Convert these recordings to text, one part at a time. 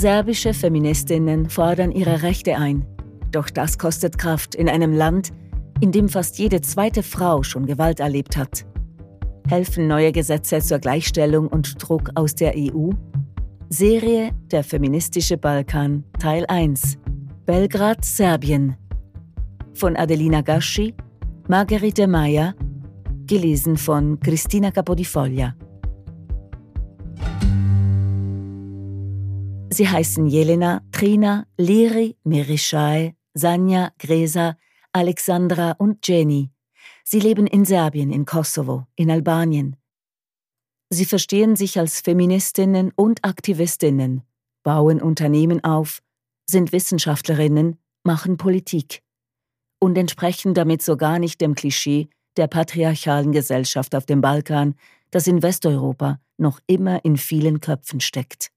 Serbische Feministinnen fordern ihre Rechte ein. Doch das kostet Kraft in einem Land, in dem fast jede zweite Frau schon Gewalt erlebt hat. Helfen neue Gesetze zur Gleichstellung und Druck aus der EU? Serie Der feministische Balkan Teil 1 Belgrad, Serbien von Adelina Gaschi, Margherite Meyer, gelesen von Cristina Capodifoglia. Sie heißen Jelena, Trina, Liri, Mirischai, Sanja, Gresa, Alexandra und Jenny. Sie leben in Serbien, in Kosovo, in Albanien. Sie verstehen sich als Feministinnen und Aktivistinnen, bauen Unternehmen auf, sind Wissenschaftlerinnen, machen Politik und entsprechen damit so gar nicht dem Klischee der patriarchalen Gesellschaft auf dem Balkan, das in Westeuropa noch immer in vielen Köpfen steckt.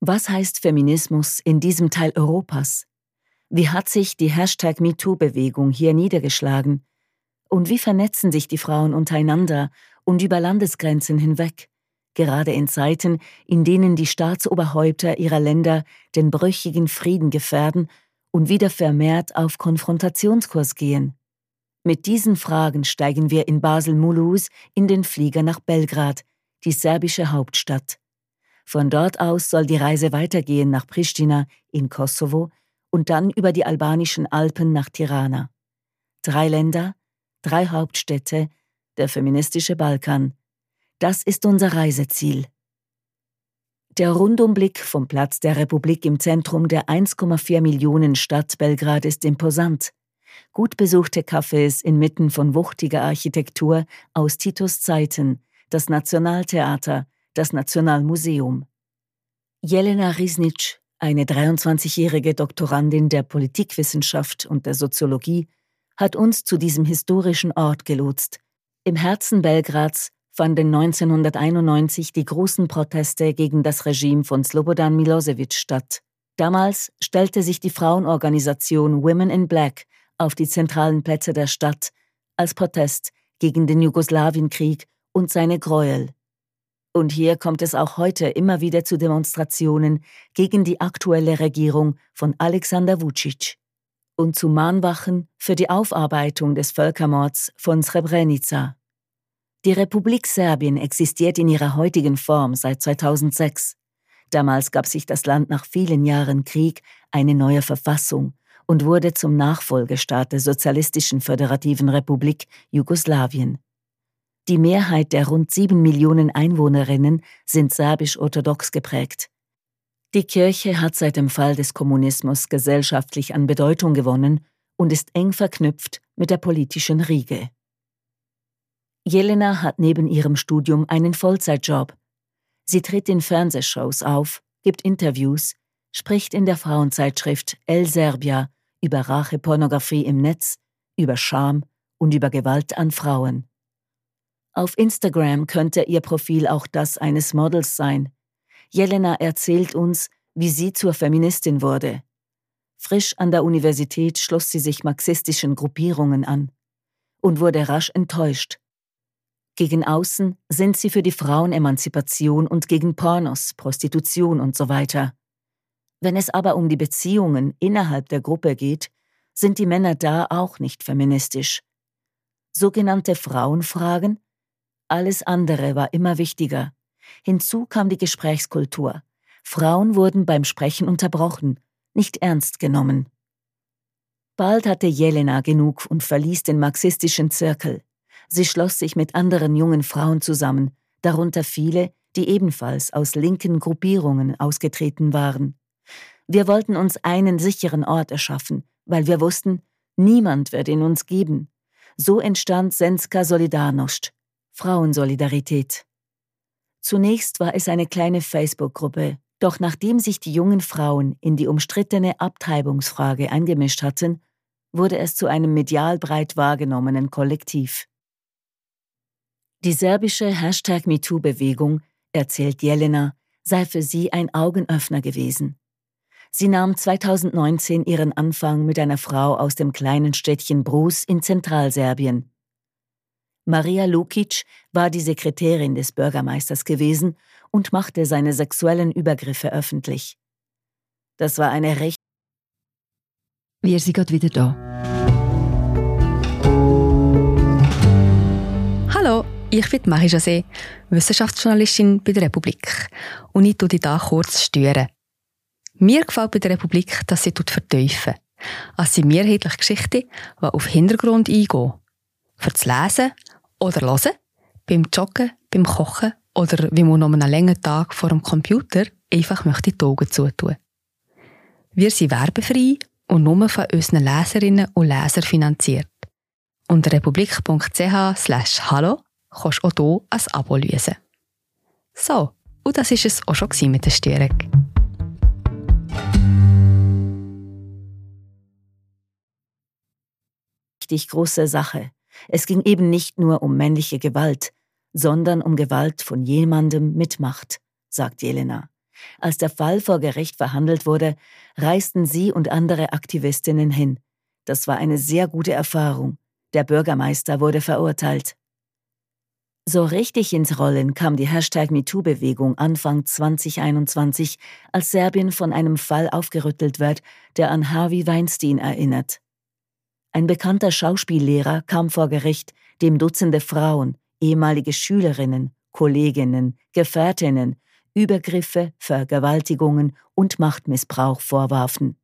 Was heißt Feminismus in diesem Teil Europas? Wie hat sich die Hashtag MeToo-Bewegung hier niedergeschlagen? Und wie vernetzen sich die Frauen untereinander und über Landesgrenzen hinweg, gerade in Zeiten, in denen die Staatsoberhäupter ihrer Länder den brüchigen Frieden gefährden und wieder vermehrt auf Konfrontationskurs gehen? Mit diesen Fragen steigen wir in Basel-Mulhouse in den Flieger nach Belgrad, die serbische Hauptstadt. Von dort aus soll die Reise weitergehen nach Pristina in Kosovo und dann über die albanischen Alpen nach Tirana. Drei Länder, drei Hauptstädte, der feministische Balkan. Das ist unser Reiseziel. Der Rundumblick vom Platz der Republik im Zentrum der 1,4 Millionen Stadt Belgrad ist imposant. Gut besuchte Cafés inmitten von wuchtiger Architektur aus Titos Zeiten, das Nationaltheater, das Nationalmuseum. Jelena Risnitsch, eine 23-jährige Doktorandin der Politikwissenschaft und der Soziologie, hat uns zu diesem historischen Ort gelotst. Im Herzen Belgrads fanden 1991 die großen Proteste gegen das Regime von Slobodan Milosevic statt. Damals stellte sich die Frauenorganisation Women in Black auf die zentralen Plätze der Stadt als Protest gegen den Jugoslawienkrieg und seine Gräuel. Und hier kommt es auch heute immer wieder zu Demonstrationen gegen die aktuelle Regierung von Alexander Vucic und zu Mahnwachen für die Aufarbeitung des Völkermords von Srebrenica. Die Republik Serbien existiert in ihrer heutigen Form seit 2006. Damals gab sich das Land nach vielen Jahren Krieg eine neue Verfassung und wurde zum Nachfolgestaat der Sozialistischen Föderativen Republik Jugoslawien. Die Mehrheit der rund sieben Millionen Einwohnerinnen sind serbisch-orthodox geprägt. Die Kirche hat seit dem Fall des Kommunismus gesellschaftlich an Bedeutung gewonnen und ist eng verknüpft mit der politischen Riege. Jelena hat neben ihrem Studium einen Vollzeitjob. Sie tritt in Fernsehshows auf, gibt Interviews, spricht in der Frauenzeitschrift El Serbia über Rachepornografie im Netz, über Scham und über Gewalt an Frauen. Auf Instagram könnte ihr Profil auch das eines Models sein. Jelena erzählt uns, wie sie zur Feministin wurde. Frisch an der Universität schloss sie sich marxistischen Gruppierungen an und wurde rasch enttäuscht. Gegen außen sind sie für die Frauenemanzipation und gegen Pornos, Prostitution und so weiter. Wenn es aber um die Beziehungen innerhalb der Gruppe geht, sind die Männer da auch nicht feministisch. Sogenannte Frauenfragen alles andere war immer wichtiger. Hinzu kam die Gesprächskultur. Frauen wurden beim Sprechen unterbrochen, nicht ernst genommen. Bald hatte Jelena genug und verließ den marxistischen Zirkel. Sie schloss sich mit anderen jungen Frauen zusammen, darunter viele, die ebenfalls aus linken Gruppierungen ausgetreten waren. Wir wollten uns einen sicheren Ort erschaffen, weil wir wussten, niemand wird ihn uns geben. So entstand Senska Solidarność, Frauensolidarität. Zunächst war es eine kleine Facebook-Gruppe, Doch nachdem sich die jungen Frauen in die umstrittene Abtreibungsfrage eingemischt hatten, wurde es zu einem medial breit wahrgenommenen Kollektiv. Die serbische Hashtag MeToo-Bewegung, erzählt Jelena, sei für sie ein Augenöffner gewesen. Sie nahm 2019 ihren Anfang mit einer Frau aus dem kleinen Städtchen Brus in Zentralserbien. Maria Lukic war die Sekretärin des Bürgermeisters gewesen und machte seine sexuellen Übergriffe öffentlich. Das war eine recht. Wir sind gerade wieder da. Hallo, ich bin Marie José, Wissenschaftsjournalistin bei der Republik. Und ich tue dich hier kurz stören. Mir gefällt bei der Republik, dass sie vertiefen. Es sind mehrheitliche Geschichten, die auf Hintergrund eingehen. Für das Lesen oder Hören, beim Joggen, beim Kochen oder wie man noch einen langen Tag vor dem Computer einfach möchte die Augen zutun. Wir sind werbefrei und nur von unseren Leserinnen und Lesern finanziert. Unter republik.ch slash hallo kannst du auch hier ein Abo lösen. So, und das war es auch schon mit der Störung. Richtig große Sache. Es ging eben nicht nur um männliche Gewalt, sondern um Gewalt von jemandem mit Macht, sagt Jelena. Als der Fall vor Gericht verhandelt wurde, reisten sie und andere Aktivistinnen hin. Das war eine sehr gute Erfahrung. Der Bürgermeister wurde verurteilt. So richtig ins Rollen kam die Hashtag MeToo-Bewegung Anfang 2021, als Serbien von einem Fall aufgerüttelt wird, der an Harvey Weinstein erinnert. Ein bekannter Schauspiellehrer kam vor Gericht, dem Dutzende Frauen, ehemalige Schülerinnen, Kolleginnen, Gefährtinnen, Übergriffe, Vergewaltigungen und Machtmissbrauch vorwarfen.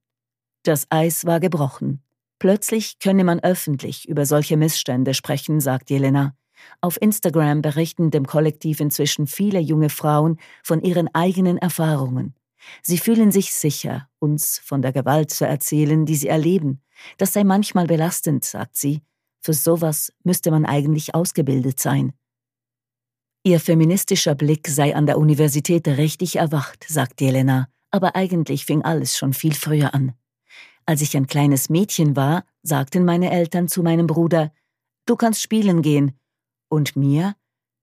Das Eis war gebrochen. Plötzlich könne man öffentlich über solche Missstände sprechen, sagt Jelena. Auf Instagram berichten dem Kollektiv inzwischen viele junge Frauen von ihren eigenen Erfahrungen. Sie fühlen sich sicher, uns von der Gewalt zu erzählen, die sie erleben. Das sei manchmal belastend, sagt sie. Für sowas müsste man eigentlich ausgebildet sein. Ihr feministischer Blick sei an der Universität richtig erwacht, sagt Jelena, aber eigentlich fing alles schon viel früher an. Als ich ein kleines Mädchen war, sagten meine Eltern zu meinem Bruder, du kannst spielen gehen, und mir,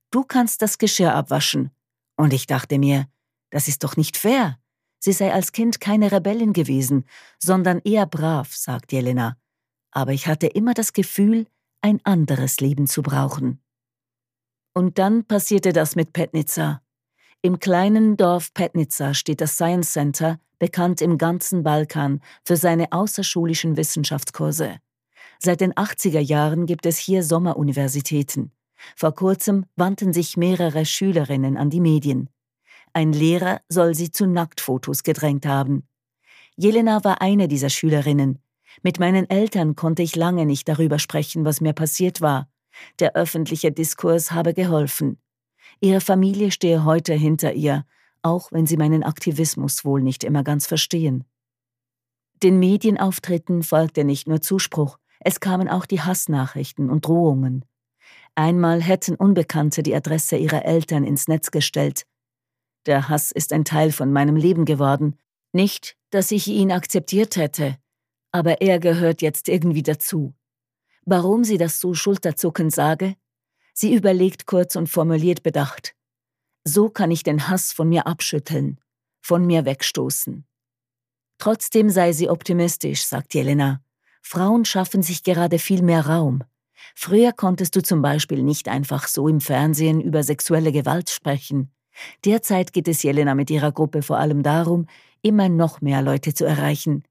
du kannst das Geschirr abwaschen. Und ich dachte mir, das ist doch nicht fair. Sie sei als Kind keine Rebellin gewesen, sondern eher brav, sagt Jelena. Aber ich hatte immer das Gefühl, ein anderes Leben zu brauchen. Und dann passierte das mit Petnica. Im kleinen Dorf Petnica steht das Science Center, bekannt im ganzen Balkan für seine außerschulischen Wissenschaftskurse. Seit den 80er Jahren gibt es hier Sommeruniversitäten. Vor kurzem wandten sich mehrere Schülerinnen an die Medien. Ein Lehrer soll sie zu Nacktfotos gedrängt haben. Jelena war eine dieser Schülerinnen. Mit meinen Eltern konnte ich lange nicht darüber sprechen, was mir passiert war. Der öffentliche Diskurs habe geholfen. Ihre Familie stehe heute hinter ihr, auch wenn sie meinen Aktivismus wohl nicht immer ganz verstehen. Den Medienauftritten folgte nicht nur Zuspruch, es kamen auch die Hassnachrichten und Drohungen. Einmal hätten Unbekannte die Adresse ihrer Eltern ins Netz gestellt. Der Hass ist ein Teil von meinem Leben geworden. Nicht, dass ich ihn akzeptiert hätte, aber er gehört jetzt irgendwie dazu. Warum sie das so schulterzuckend sage? Sie überlegt kurz und formuliert bedacht. So kann ich den Hass von mir abschütteln, von mir wegstoßen. Trotzdem sei sie optimistisch, sagt Jelena. Frauen schaffen sich gerade viel mehr Raum. Früher konntest du zum Beispiel nicht einfach so im Fernsehen über sexuelle Gewalt sprechen. Derzeit geht es Jelena mit ihrer Gruppe vor allem darum, immer noch mehr Leute zu erreichen.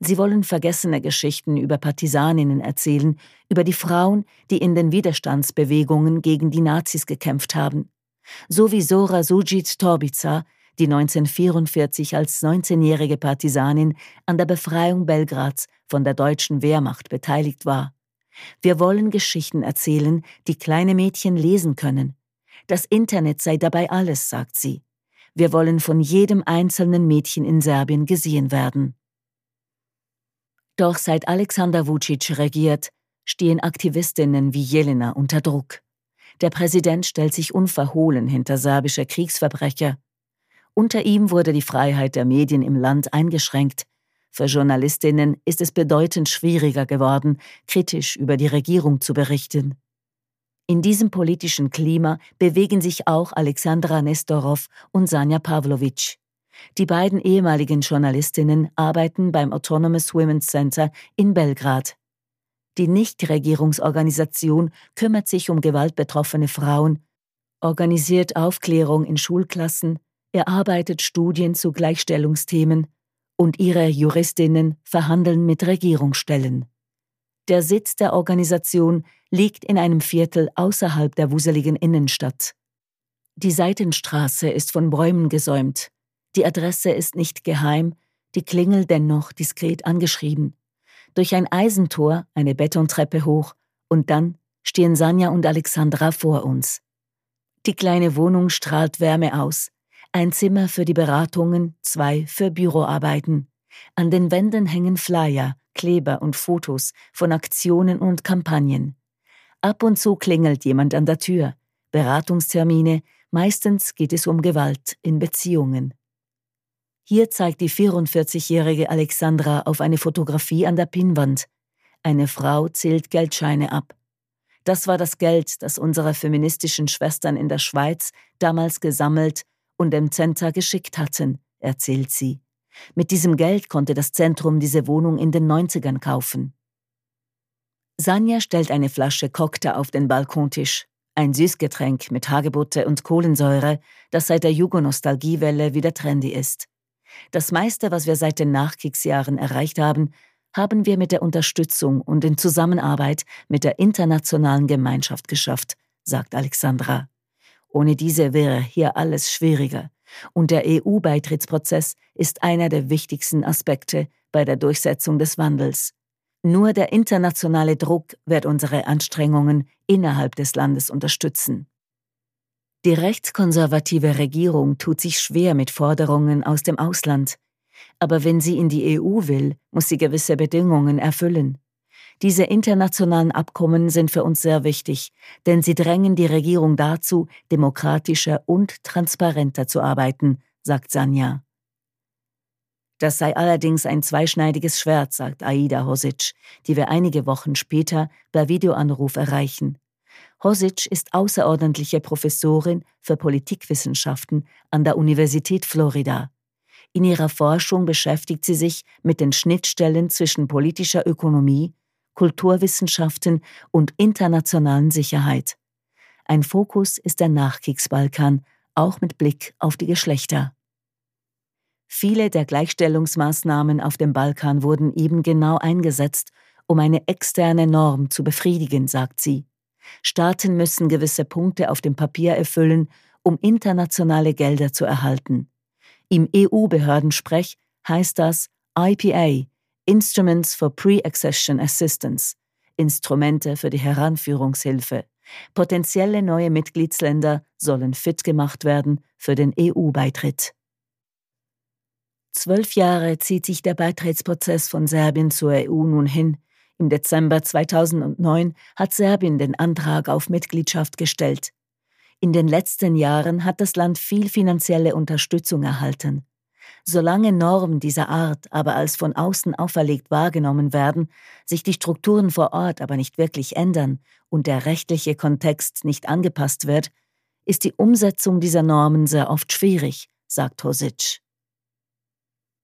Sie wollen vergessene Geschichten über Partisaninnen erzählen, über die Frauen, die in den Widerstandsbewegungen gegen die Nazis gekämpft haben. So wie Sora Sujit Torbica, die 1944 als 19-jährige Partisanin an der Befreiung Belgrads von der deutschen Wehrmacht beteiligt war. Wir wollen Geschichten erzählen, die kleine Mädchen lesen können. Das Internet sei dabei alles, sagt sie. Wir wollen von jedem einzelnen Mädchen in Serbien gesehen werden. Doch seit Alexander Vucic regiert, stehen Aktivistinnen wie Jelena unter Druck. Der Präsident stellt sich unverhohlen hinter serbische Kriegsverbrecher. Unter ihm wurde die Freiheit der Medien im Land eingeschränkt. Für Journalistinnen ist es bedeutend schwieriger geworden, kritisch über die Regierung zu berichten. In diesem politischen Klima bewegen sich auch Alexandra Nestorov und Sanja Pavlovic. Die beiden ehemaligen Journalistinnen arbeiten beim Autonomous Women's Center in Belgrad. Die Nichtregierungsorganisation kümmert sich um gewaltbetroffene Frauen, organisiert Aufklärung in Schulklassen, erarbeitet Studien zu Gleichstellungsthemen und ihre Juristinnen verhandeln mit Regierungsstellen. Der Sitz der Organisation liegt in einem Viertel außerhalb der wuseligen Innenstadt. Die Seitenstraße ist von Bäumen gesäumt. Die Adresse ist nicht geheim, die Klingel dennoch diskret angeschrieben. Durch ein Eisentor eine Betontreppe hoch und dann stehen Sanja und Alexandra vor uns. Die kleine Wohnung strahlt Wärme aus. Ein Zimmer für die Beratungen, zwei für Büroarbeiten. An den Wänden hängen Flyer, Kleber und Fotos von Aktionen und Kampagnen. Ab und zu klingelt jemand an der Tür. Beratungstermine, meistens geht es um Gewalt in Beziehungen. Hier zeigt die 44-jährige Alexandra auf eine Fotografie an der Pinnwand. Eine Frau zählt Geldscheine ab. Das war das Geld, das unsere feministischen Schwestern in der Schweiz damals gesammelt und dem Center geschickt hatten, erzählt sie. Mit diesem Geld konnte das Zentrum diese Wohnung in den 90ern kaufen. Sanja stellt eine Flasche Cocktail auf den Balkontisch. Ein Süßgetränk mit Hagebutte und Kohlensäure, das seit der Jugonostalgiewelle wieder trendy ist. Das meiste, was wir seit den Nachkriegsjahren erreicht haben, haben wir mit der Unterstützung und in Zusammenarbeit mit der internationalen Gemeinschaft geschafft, sagt Alexandra. Ohne diese wäre hier alles schwieriger. Und der EU-Beitrittsprozess ist einer der wichtigsten Aspekte bei der Durchsetzung des Wandels. Nur der internationale Druck wird unsere Anstrengungen innerhalb des Landes unterstützen. Die rechtskonservative Regierung tut sich schwer mit Forderungen aus dem Ausland. Aber wenn sie in die EU will, muss sie gewisse Bedingungen erfüllen. Diese internationalen Abkommen sind für uns sehr wichtig, denn sie drängen die Regierung dazu, demokratischer und transparenter zu arbeiten, sagt Sanja. Das sei allerdings ein zweischneidiges Schwert, sagt Aida Hosic, die wir einige Wochen später per Videoanruf erreichen. Hosic ist außerordentliche Professorin für Politikwissenschaften an der Universität Florida. In ihrer Forschung beschäftigt sie sich mit den Schnittstellen zwischen politischer Ökonomie, Kulturwissenschaften und internationalen Sicherheit. Ein Fokus ist der Nachkriegsbalkan, auch mit Blick auf die Geschlechter. Viele der Gleichstellungsmaßnahmen auf dem Balkan wurden eben genau eingesetzt, um eine externe Norm zu befriedigen, sagt sie. Staaten müssen gewisse Punkte auf dem Papier erfüllen, um internationale Gelder zu erhalten. Im EU-Behördensprech heißt das IPA, Instruments for Pre-Accession Assistance, Instrumente für die Heranführungshilfe. Potenzielle neue Mitgliedsländer sollen fit gemacht werden für den EU-Beitritt. Zwölf Jahre zieht sich der Beitrittsprozess von Serbien zur EU nun hin. Im Dezember 2009 hat Serbien den Antrag auf Mitgliedschaft gestellt. In den letzten Jahren hat das Land viel finanzielle Unterstützung erhalten. Solange Normen dieser Art aber als von außen auferlegt wahrgenommen werden, sich die Strukturen vor Ort aber nicht wirklich ändern und der rechtliche Kontext nicht angepasst wird, ist die Umsetzung dieser Normen sehr oft schwierig, sagt Hosic.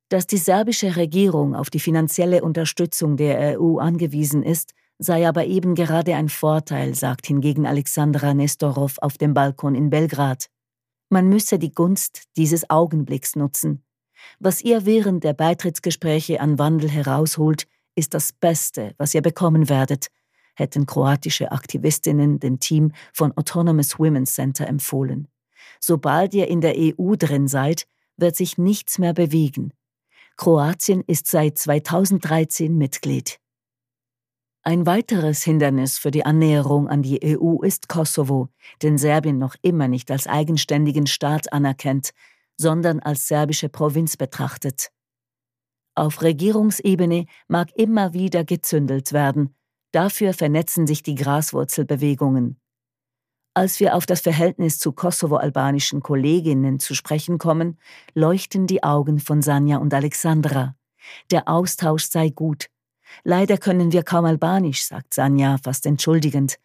Dass die serbische Regierung auf die finanzielle Unterstützung der EU angewiesen ist, sei aber eben gerade ein Vorteil, sagt hingegen Alexandra Nestorov auf dem Balkon in Belgrad. Man müsse die Gunst dieses Augenblicks nutzen. Was ihr während der Beitrittsgespräche an Wandel herausholt, ist das Beste, was ihr bekommen werdet, hätten kroatische Aktivistinnen dem Team von Autonomous Women's Center empfohlen. Sobald ihr in der EU drin seid, wird sich nichts mehr bewegen. Kroatien ist seit 2013 Mitglied. Ein weiteres Hindernis für die Annäherung an die EU ist Kosovo, den Serbien noch immer nicht als eigenständigen Staat anerkennt, sondern als serbische Provinz betrachtet. Auf Regierungsebene mag immer wieder gezündelt werden, dafür vernetzen sich die Graswurzelbewegungen. Als wir auf das Verhältnis zu kosovo-albanischen Kolleginnen zu sprechen kommen, leuchten die Augen von Sanja und Alexandra. Der Austausch sei gut. Leider können wir kaum Albanisch, sagt Sanja fast entschuldigend.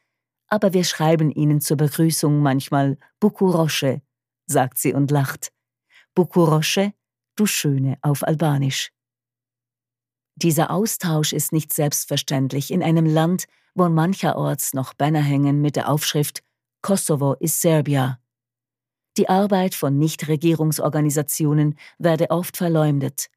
Aber wir schreiben ihnen zur Begrüßung manchmal Bukurosche, sagt sie und lacht. Bukurosche, du Schöne auf Albanisch. Dieser Austausch ist nicht selbstverständlich in einem Land, wo mancherorts noch Banner hängen mit der Aufschrift Kosovo ist Serbia. Die Arbeit von Nichtregierungsorganisationen werde oft verleumdet.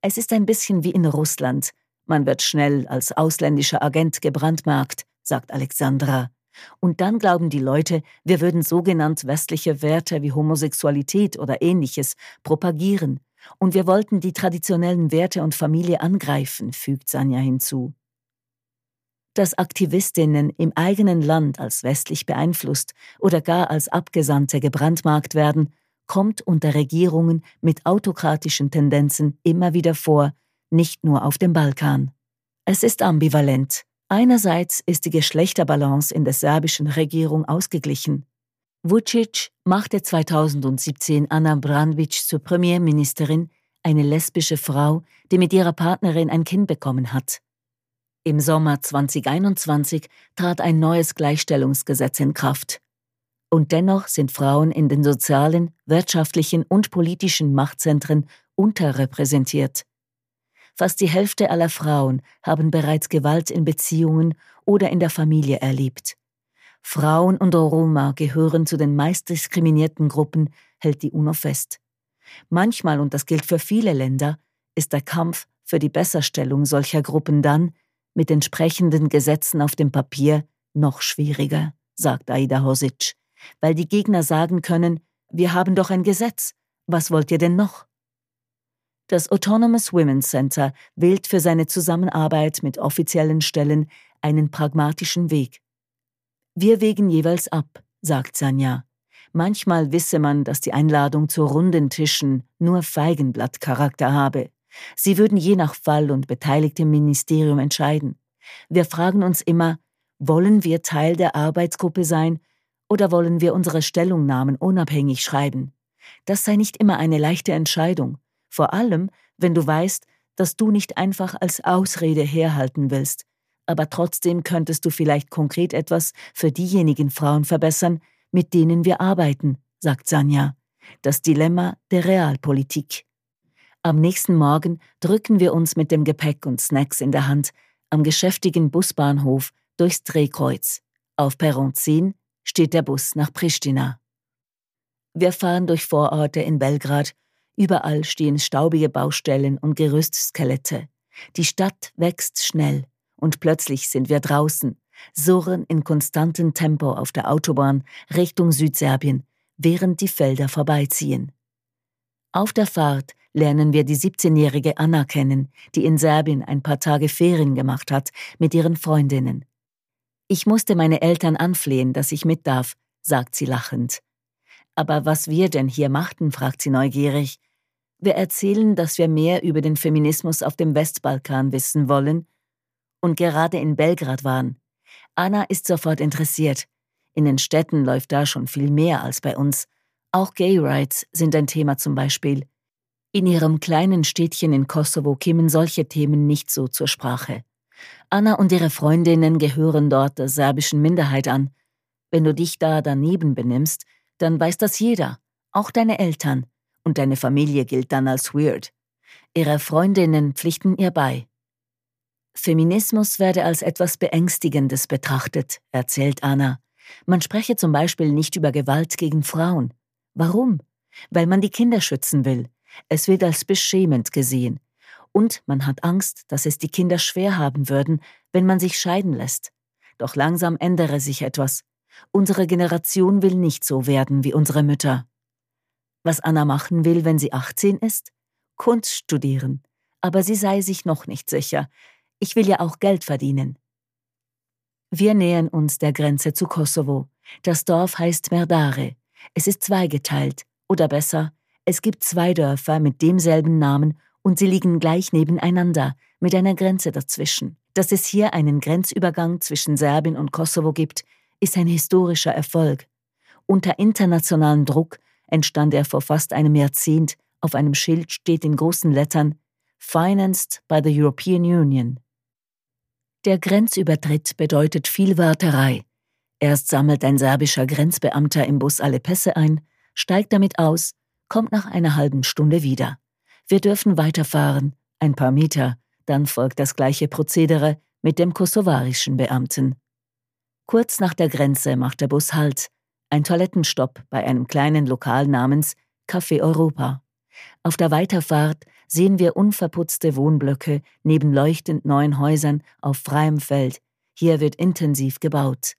Es ist ein bisschen wie in Russland. Man wird schnell als ausländischer Agent gebrandmarkt, sagt Alexandra. Und dann glauben die Leute, wir würden sogenannt westliche Werte wie Homosexualität oder ähnliches propagieren. Und wir wollten die traditionellen Werte und Familie angreifen, fügt Sanja hinzu. Dass Aktivistinnen im eigenen Land als westlich beeinflusst oder gar als Abgesandte gebrandmarkt werden, kommt unter Regierungen mit autokratischen Tendenzen immer wieder vor, nicht nur auf dem Balkan. Es ist ambivalent. Einerseits ist die Geschlechterbalance in der serbischen Regierung ausgeglichen. Vucic machte 2017 Anna Branovic zur Premierministerin, eine lesbische Frau, die mit ihrer Partnerin ein Kind bekommen hat. Im Sommer 2021 trat ein neues Gleichstellungsgesetz in Kraft. Und dennoch sind Frauen in den sozialen, wirtschaftlichen und politischen Machtzentren unterrepräsentiert. Fast die Hälfte aller Frauen haben bereits Gewalt in Beziehungen oder in der Familie erlebt. Frauen und Roma gehören zu den meist diskriminierten Gruppen, hält die UNO fest. Manchmal, und das gilt für viele Länder, ist der Kampf für die Besserstellung solcher Gruppen dann, mit entsprechenden Gesetzen auf dem Papier, noch schwieriger, sagt Aida Hosic weil die Gegner sagen können, wir haben doch ein Gesetz, was wollt ihr denn noch? Das Autonomous Women's Center wählt für seine Zusammenarbeit mit offiziellen Stellen einen pragmatischen Weg. Wir wägen jeweils ab, sagt Sanja. Manchmal wisse man, dass die Einladung zu runden Tischen nur Feigenblattcharakter habe. Sie würden je nach Fall und beteiligtem Ministerium entscheiden. Wir fragen uns immer, wollen wir Teil der Arbeitsgruppe sein oder wollen wir unsere Stellungnahmen unabhängig schreiben? Das sei nicht immer eine leichte Entscheidung, vor allem, wenn du weißt, dass du nicht einfach als Ausrede herhalten willst, aber trotzdem könntest du vielleicht konkret etwas für diejenigen Frauen verbessern, mit denen wir arbeiten, sagt Sanja. Das Dilemma der Realpolitik. Am nächsten Morgen drücken wir uns mit dem Gepäck und Snacks in der Hand am geschäftigen Busbahnhof durchs Drehkreuz. Auf Perron 10 steht der Bus nach Pristina. Wir fahren durch Vororte in Belgrad. Überall stehen staubige Baustellen und Gerüstskelette. Die Stadt wächst schnell und plötzlich sind wir draußen, surren in konstantem Tempo auf der Autobahn Richtung Südserbien, während die Felder vorbeiziehen. Auf der Fahrt lernen wir die 17-jährige Anna kennen, die in Serbien ein paar Tage Ferien gemacht hat mit ihren Freundinnen. Ich musste meine Eltern anflehen, dass ich mit darf, sagt sie lachend. Aber was wir denn hier machten, fragt sie neugierig. Wir erzählen, dass wir mehr über den Feminismus auf dem Westbalkan wissen wollen und gerade in Belgrad waren. Anna ist sofort interessiert. In den Städten läuft da schon viel mehr als bei uns. Auch Gay Rights sind ein Thema zum Beispiel. In ihrem kleinen Städtchen in Kosovo kämen solche Themen nicht so zur Sprache. Anna und ihre Freundinnen gehören dort der serbischen Minderheit an. Wenn du dich da daneben benimmst, dann weiß das jeder, auch deine Eltern, und deine Familie gilt dann als weird. Ihre Freundinnen pflichten ihr bei. Feminismus werde als etwas Beängstigendes betrachtet, erzählt Anna. Man spreche zum Beispiel nicht über Gewalt gegen Frauen. Warum? Weil man die Kinder schützen will. Es wird als beschämend gesehen. Und man hat Angst, dass es die Kinder schwer haben würden, wenn man sich scheiden lässt. Doch langsam ändere sich etwas. Unsere Generation will nicht so werden wie unsere Mütter. Was Anna machen will, wenn sie 18 ist? Kunst studieren. Aber sie sei sich noch nicht sicher. Ich will ja auch Geld verdienen. Wir nähern uns der Grenze zu Kosovo. Das Dorf heißt Merdare. Es ist zweigeteilt. Oder besser, es gibt zwei Dörfer mit demselben Namen und sie liegen gleich nebeneinander, mit einer Grenze dazwischen. Dass es hier einen Grenzübergang zwischen Serbien und Kosovo gibt, ist ein historischer Erfolg. Unter internationalem Druck entstand er vor fast einem Jahrzehnt. Auf einem Schild steht in großen Lettern Financed by the European Union. Der Grenzübertritt bedeutet viel Warterei. Erst sammelt ein serbischer Grenzbeamter im Bus alle Pässe ein, steigt damit aus, kommt nach einer halben Stunde wieder. Wir dürfen weiterfahren, ein paar Meter, dann folgt das gleiche Prozedere mit dem kosovarischen Beamten. Kurz nach der Grenze macht der Bus Halt, ein Toilettenstopp bei einem kleinen Lokal namens Café Europa. Auf der Weiterfahrt sehen wir unverputzte Wohnblöcke neben leuchtend neuen Häusern auf freiem Feld. Hier wird intensiv gebaut.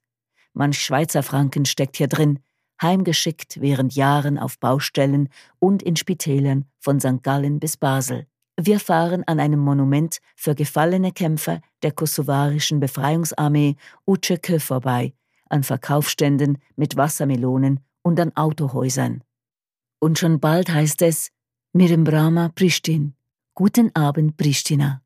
Manch Schweizer Franken steckt hier drin, heimgeschickt während Jahren auf Baustellen und in Spitälern von St. Gallen bis Basel. Wir fahren an einem Monument für gefallene Kämpfer der kosovarischen Befreiungsarmee Učeke vorbei, an Verkaufsständen mit Wassermelonen und an Autohäusern. Und schon bald heißt es Mirembrama Pristin. Guten Abend, Pristina.